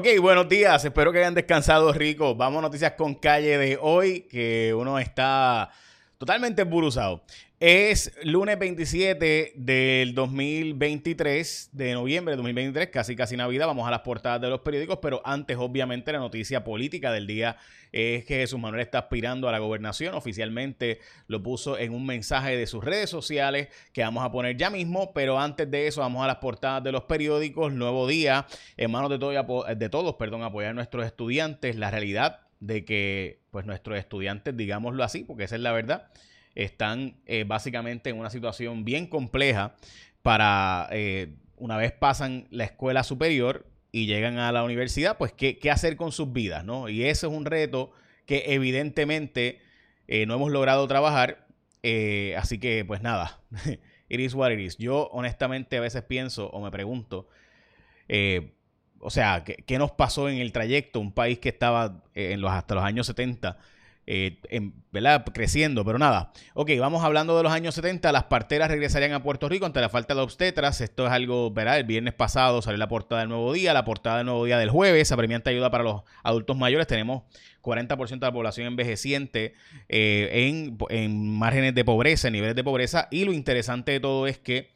Ok, buenos días. Espero que hayan descansado rico. Vamos a noticias con calle de hoy, que uno está totalmente emburuzado. Es lunes 27 del 2023, de noviembre de 2023, casi casi Navidad. Vamos a las portadas de los periódicos, pero antes, obviamente, la noticia política del día es que Jesús Manuel está aspirando a la gobernación. Oficialmente lo puso en un mensaje de sus redes sociales que vamos a poner ya mismo, pero antes de eso, vamos a las portadas de los periódicos. Nuevo día, en manos de, todo, de todos, perdón, apoyar a nuestros estudiantes. La realidad de que, pues, nuestros estudiantes, digámoslo así, porque esa es la verdad están eh, básicamente en una situación bien compleja para, eh, una vez pasan la escuela superior y llegan a la universidad, pues qué, hacer con sus vidas, ¿no? Y ese es un reto que evidentemente eh, no hemos logrado trabajar, así que pues nada, it is what it is. Yo honestamente a veces pienso o me pregunto, o sea, ¿qué, ¿qué, nos pasó en el trayecto? Un país que estaba en los, hasta los años 70 eh, ¿verdad? creciendo, pero nada. Ok, vamos hablando de los años 70, las parteras regresarían a Puerto Rico ante la falta de obstetras. Esto es algo, ¿verdad? El viernes pasado salió la portada del Nuevo Día, la portada del Nuevo Día del jueves, apremiante ayuda para los adultos mayores. Tenemos 40% de la población envejeciente eh, en, en márgenes de pobreza, en niveles de pobreza. Y lo interesante de todo es que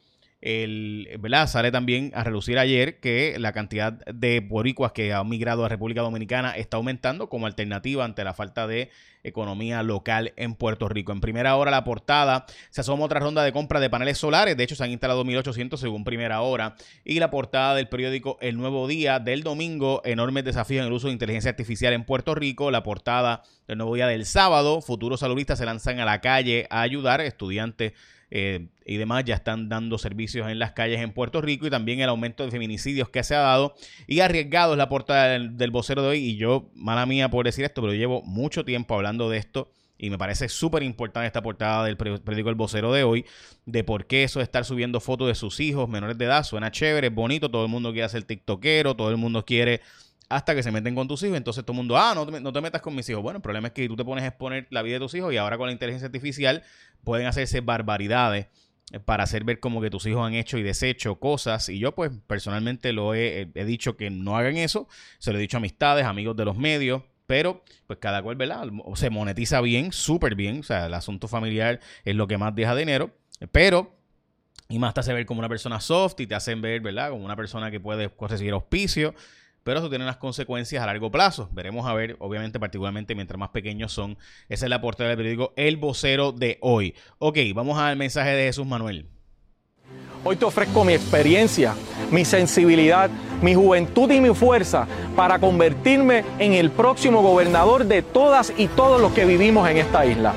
el, ¿verdad? Sale también a relucir ayer que la cantidad de boricuas que han migrado a República Dominicana está aumentando como alternativa ante la falta de economía local en Puerto Rico. En primera hora la portada se asoma otra ronda de compra de paneles solares, de hecho se han instalado 1.800 según primera hora, y la portada del periódico El Nuevo Día del domingo, enormes desafíos en el uso de inteligencia artificial en Puerto Rico, la portada del Nuevo Día del sábado, futuros saludistas se lanzan a la calle a ayudar, estudiantes eh, y demás ya están dando servicios en las calles en Puerto Rico y también el aumento de feminicidios que se ha dado y arriesgado es la portada del, vocero de hoy. Y yo, mala mía por decir esto, pero llevo mucho tiempo hablando de esto y me parece súper importante esta portada del periódico El Vocero de hoy, de por qué eso de estar subiendo fotos de sus hijos menores de edad suena chévere, es bonito, todo el mundo quiere ser tiktokero, todo el mundo quiere hasta que se meten con tus hijos. Entonces todo el mundo, ah, no te, no te metas con mis hijos. Bueno, el problema es que tú te pones a exponer la vida de tus hijos y ahora con la inteligencia artificial pueden hacerse barbaridades eh, para hacer ver como que tus hijos han hecho y deshecho cosas. Y yo pues personalmente lo he, he dicho que no hagan eso. Se lo he dicho a amistades, amigos de los medios. Pero, pues cada cual, ¿verdad? Se monetiza bien, súper bien. O sea, el asunto familiar es lo que más deja dinero. Pero y más te hace ver como una persona soft y te hacen ver, ¿verdad? Como una persona que puede recibir auspicio pero eso tiene unas consecuencias a largo plazo. Veremos a ver, obviamente, particularmente mientras más pequeños son. Esa es la portada del periódico El Vocero de hoy. Ok, vamos al mensaje de Jesús Manuel. Hoy te ofrezco mi experiencia, mi sensibilidad, mi juventud y mi fuerza para convertirme en el próximo gobernador de todas y todos los que vivimos en esta isla.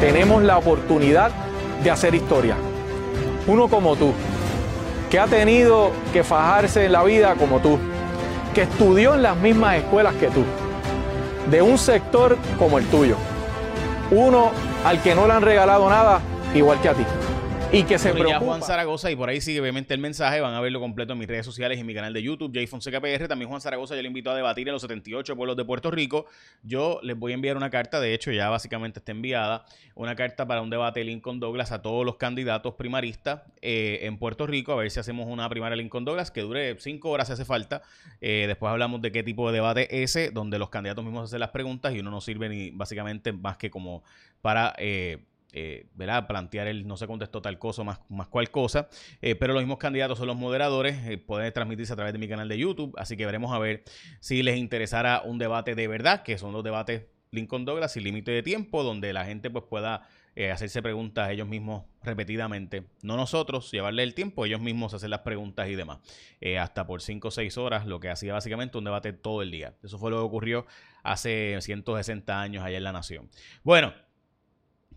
Tenemos la oportunidad de hacer historia. Uno como tú que ha tenido que fajarse en la vida como tú, que estudió en las mismas escuelas que tú, de un sector como el tuyo, uno al que no le han regalado nada igual que a ti y que se preocupa. Juan Zaragoza y por ahí sigue obviamente el mensaje, van a verlo completo en mis redes sociales y en mi canal de YouTube, Jay Fonseca PR, también Juan Zaragoza, yo le invito a debatir en los 78 pueblos de Puerto Rico. Yo les voy a enviar una carta, de hecho ya básicamente está enviada, una carta para un debate Lincoln Douglas a todos los candidatos primaristas eh, en Puerto Rico, a ver si hacemos una primaria Lincoln Douglas que dure cinco horas si hace falta. Eh, después hablamos de qué tipo de debate ese, donde los candidatos mismos hacen las preguntas y uno no sirve ni básicamente más que como para... Eh, eh, plantear el no se contestó tal cosa más, más cual cosa. Eh, pero los mismos candidatos son los moderadores, eh, pueden transmitirse a través de mi canal de YouTube. Así que veremos a ver si les interesará un debate de verdad, que son los debates Lincoln Douglas sin límite de tiempo, donde la gente pues pueda hacerse preguntas ellos mismos repetidamente. No nosotros, llevarle el tiempo, ellos mismos hacer las preguntas y demás. hasta por 5 o 6 horas, lo que hacía básicamente un debate todo el día. Eso fue lo que ocurrió hace 160 años allá en la nación. Bueno,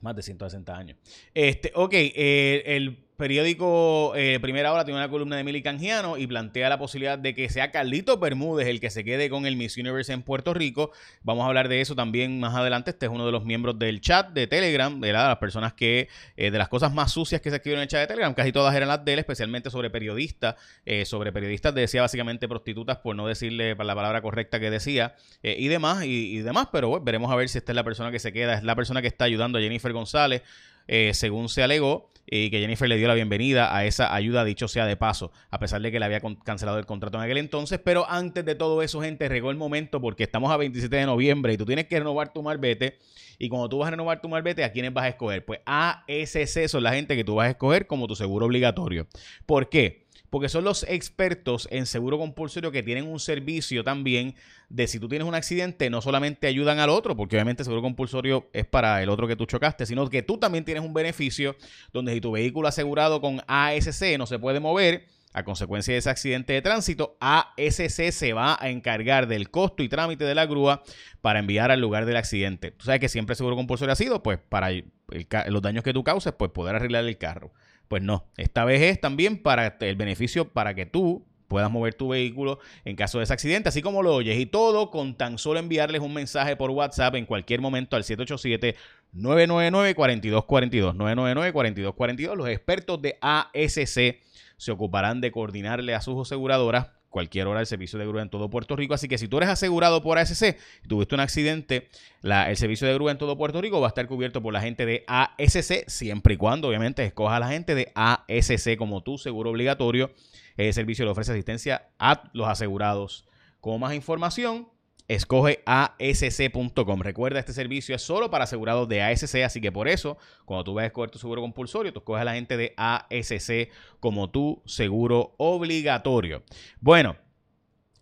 más de 160 años. Este, ok, eh, el periódico eh, Primera Hora tiene una columna de Mili Canjiano y plantea la posibilidad de que sea Carlito Bermúdez el que se quede con el Miss Universe en Puerto Rico. Vamos a hablar de eso también más adelante. Este es uno de los miembros del chat de Telegram, de las personas que, eh, de las cosas más sucias que se escribieron en el chat de Telegram, casi todas eran las de él, especialmente sobre periodistas. Eh, sobre periodistas decía básicamente prostitutas, por no decirle la palabra correcta que decía, y demás, y, demás, pero veremos a ver si esta es la persona que se queda, es la persona que está ayudando a Jennifer González eh, según se alegó, y que Jennifer le dio la bienvenida a esa ayuda, dicho sea de paso, a pesar de que le había cancelado el contrato en aquel entonces. Pero antes de todo eso, gente, regó el momento porque estamos a 27 de noviembre y tú tienes que renovar tu marbete. Y cuando tú vas a renovar tu marbete, ¿a quiénes vas a escoger? Pues ASC son la gente que tú vas a escoger como tu seguro obligatorio. ¿Por qué? Porque son los expertos en seguro compulsorio que tienen un servicio también de si tú tienes un accidente, no solamente ayudan al otro, porque obviamente seguro compulsorio es para el otro que tú chocaste, sino que tú también tienes un beneficio donde si tu vehículo asegurado con ASC no se puede mover, a consecuencia de ese accidente de tránsito, ASC se va a encargar del costo y trámite de la grúa para enviar al lugar del accidente. Tú sabes que siempre seguro compulsorio ha sido, pues, para los daños que tú causes, pues poder arreglar el carro. Pues no, esta vez es también para el beneficio para que tú puedas mover tu vehículo en caso de ese accidente, así como lo oyes. Y todo con tan solo enviarles un mensaje por WhatsApp en cualquier momento al 787-999-4242. 999-4242. Los expertos de ASC se ocuparán de coordinarle a sus aseguradoras cualquier hora el servicio de grúa en todo Puerto Rico. Así que si tú eres asegurado por ASC y tuviste un accidente, el servicio de grúa en todo Puerto Rico va a estar cubierto por la gente de ASC, siempre y cuando obviamente escoja a la gente de ASC como tu seguro obligatorio. El servicio le ofrece asistencia a los asegurados. Como más información, escoge ASC.com. Recuerda, este servicio es solo para asegurados de ASC, así que por eso, cuando tú vas a escoger tu seguro compulsorio, tú escoges a la gente de ASC como tu seguro obligatorio. Bueno,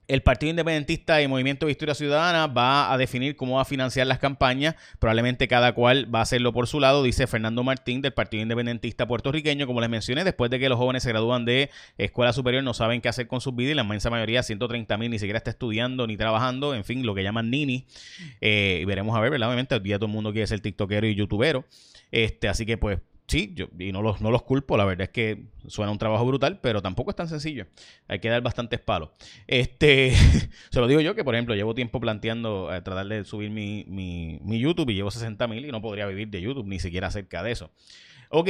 el Partido Independentista y Movimiento Victoria Ciudadana va a definir cómo va a financiar las campañas. Probablemente cada cual va a hacerlo por su lado, dice Fernando Martín del Partido Independentista puertorriqueño. Como les mencioné, después de que los jóvenes se gradúan de escuela superior, no saben qué hacer con sus vidas y la inmensa mayoría, 130 mil, ni siquiera está estudiando ni trabajando. En fin, lo que llaman nini. Eh, y veremos a ver, ¿verdad? Obviamente, hoy día todo el mundo quiere ser tiktokero y youtubero. Este, así que, pues, sí, yo, y no los, no los culpo, la verdad es que suena un trabajo brutal, pero tampoco es tan sencillo. Hay que dar bastantes palos. Este, se lo digo yo que, por ejemplo, llevo tiempo planteando eh, tratar de subir mi, mi, YouTube y llevo 60 mil y no podría vivir de YouTube, ni siquiera cerca de eso. Ok,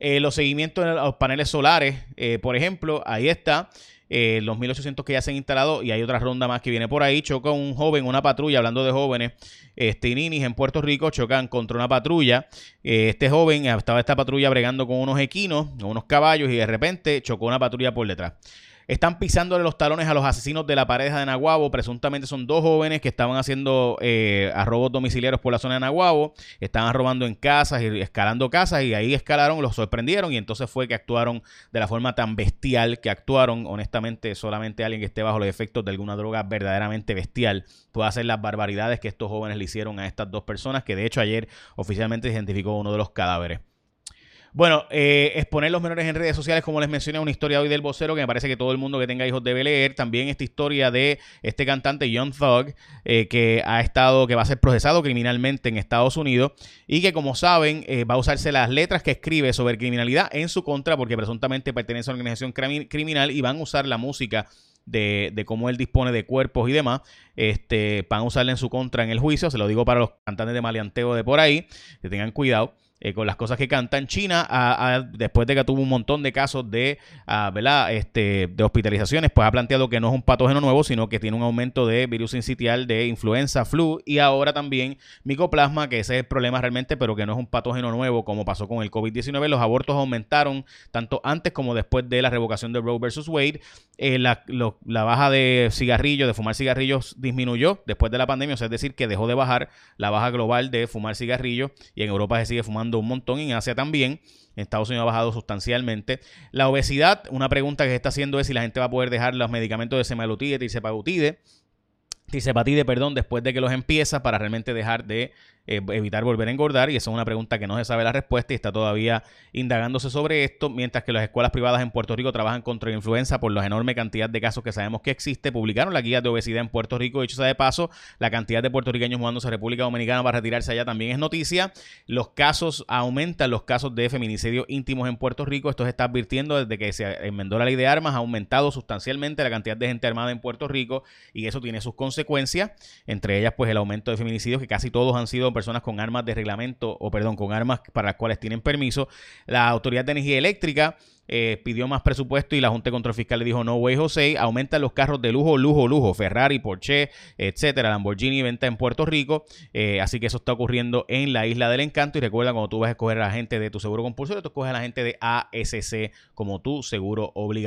eh, los seguimientos en los paneles solares, eh, por ejemplo, ahí está. Eh, los 1800 que ya se han instalado y hay otra ronda más que viene por ahí. Choca un joven, una patrulla, hablando de jóvenes, este Ninis en Puerto Rico, chocan contra una patrulla. Eh, este joven estaba esta patrulla bregando con unos equinos, unos caballos y de repente chocó una patrulla por detrás. Están pisándole los talones a los asesinos de la pareja de Naguabo. Presuntamente son dos jóvenes que estaban haciendo eh, arrobos domiciliarios por la zona de Naguabo. Estaban robando en casas y escalando casas y ahí escalaron, los sorprendieron y entonces fue que actuaron de la forma tan bestial que actuaron. Honestamente, solamente alguien que esté bajo los efectos de alguna droga verdaderamente bestial puede hacer las barbaridades que estos jóvenes le hicieron a estas dos personas, que de hecho ayer oficialmente se identificó uno de los cadáveres. Bueno, eh, exponer los menores en redes sociales, como les mencioné, una historia hoy del vocero que me parece que todo el mundo que tenga hijos debe leer. También esta historia de este cantante Young Thug, eh, que ha estado, que va a ser procesado criminalmente en Estados Unidos y que, como saben, eh, va a usarse las letras que escribe sobre criminalidad en su contra, porque presuntamente pertenece a una organización criminal y van a usar la música de, de, cómo él dispone de cuerpos y demás, este, van a usarla en su contra en el juicio. Se lo digo para los cantantes de maleanteo de por ahí, que tengan cuidado. Eh, con las cosas que canta en China, después de que tuvo un montón de casos de, ¿verdad? Este, de hospitalizaciones, pues ha planteado que no es un patógeno nuevo, sino que tiene un aumento de virus incitial de influenza, flu y ahora también micoplasma, que ese es el problema realmente, pero que no es un patógeno nuevo como pasó con el COVID-19. Los abortos aumentaron tanto antes como después de la revocación de Roe versus Wade. Eh, la, la, baja de cigarrillos, de fumar cigarrillos, disminuyó después de la pandemia, o sea, es decir, que dejó de bajar la baja global de fumar cigarrillos y en Europa se sigue fumando un montón, en Asia también. En Estados Unidos ha bajado sustancialmente. La obesidad, una pregunta que se está haciendo es si la gente va a poder dejar los medicamentos de semaglutide y sepagutide tisepatide, perdón, después de que los empieza para realmente dejar de eh, evitar volver a engordar y esa es una pregunta que no se sabe la respuesta y está todavía indagándose sobre esto, mientras que las escuelas privadas en Puerto Rico trabajan contra la influenza por la enorme cantidad de casos que sabemos que existe. Publicaron la guía de obesidad en Puerto Rico, dicho sea de paso, la cantidad de puertorriqueños mudándose a República Dominicana para retirarse allá también es noticia. Los casos aumentan, los casos de feminicidio íntimos en Puerto Rico, esto se está advirtiendo desde que se enmendó la ley de armas, ha aumentado sustancialmente la cantidad de gente armada en Puerto Rico y eso tiene sus consecuencias entre ellas pues el aumento de feminicidios, que casi todos han sido personas con armas de reglamento, o perdón, con armas para las cuales tienen permiso. La Autoridad de Energía Eléctrica eh, pidió más presupuesto y la Junta de Control Fiscal le dijo no way José, aumentan los carros de lujo, lujo, lujo, Ferrari, Porsche, etcétera, Lamborghini venta en Puerto Rico, eh, así que eso está ocurriendo en la Isla del Encanto y recuerda cuando tú vas a escoger a la gente de tu seguro compulsorio, tú escoges a la gente de ASC como tu seguro obligatorio.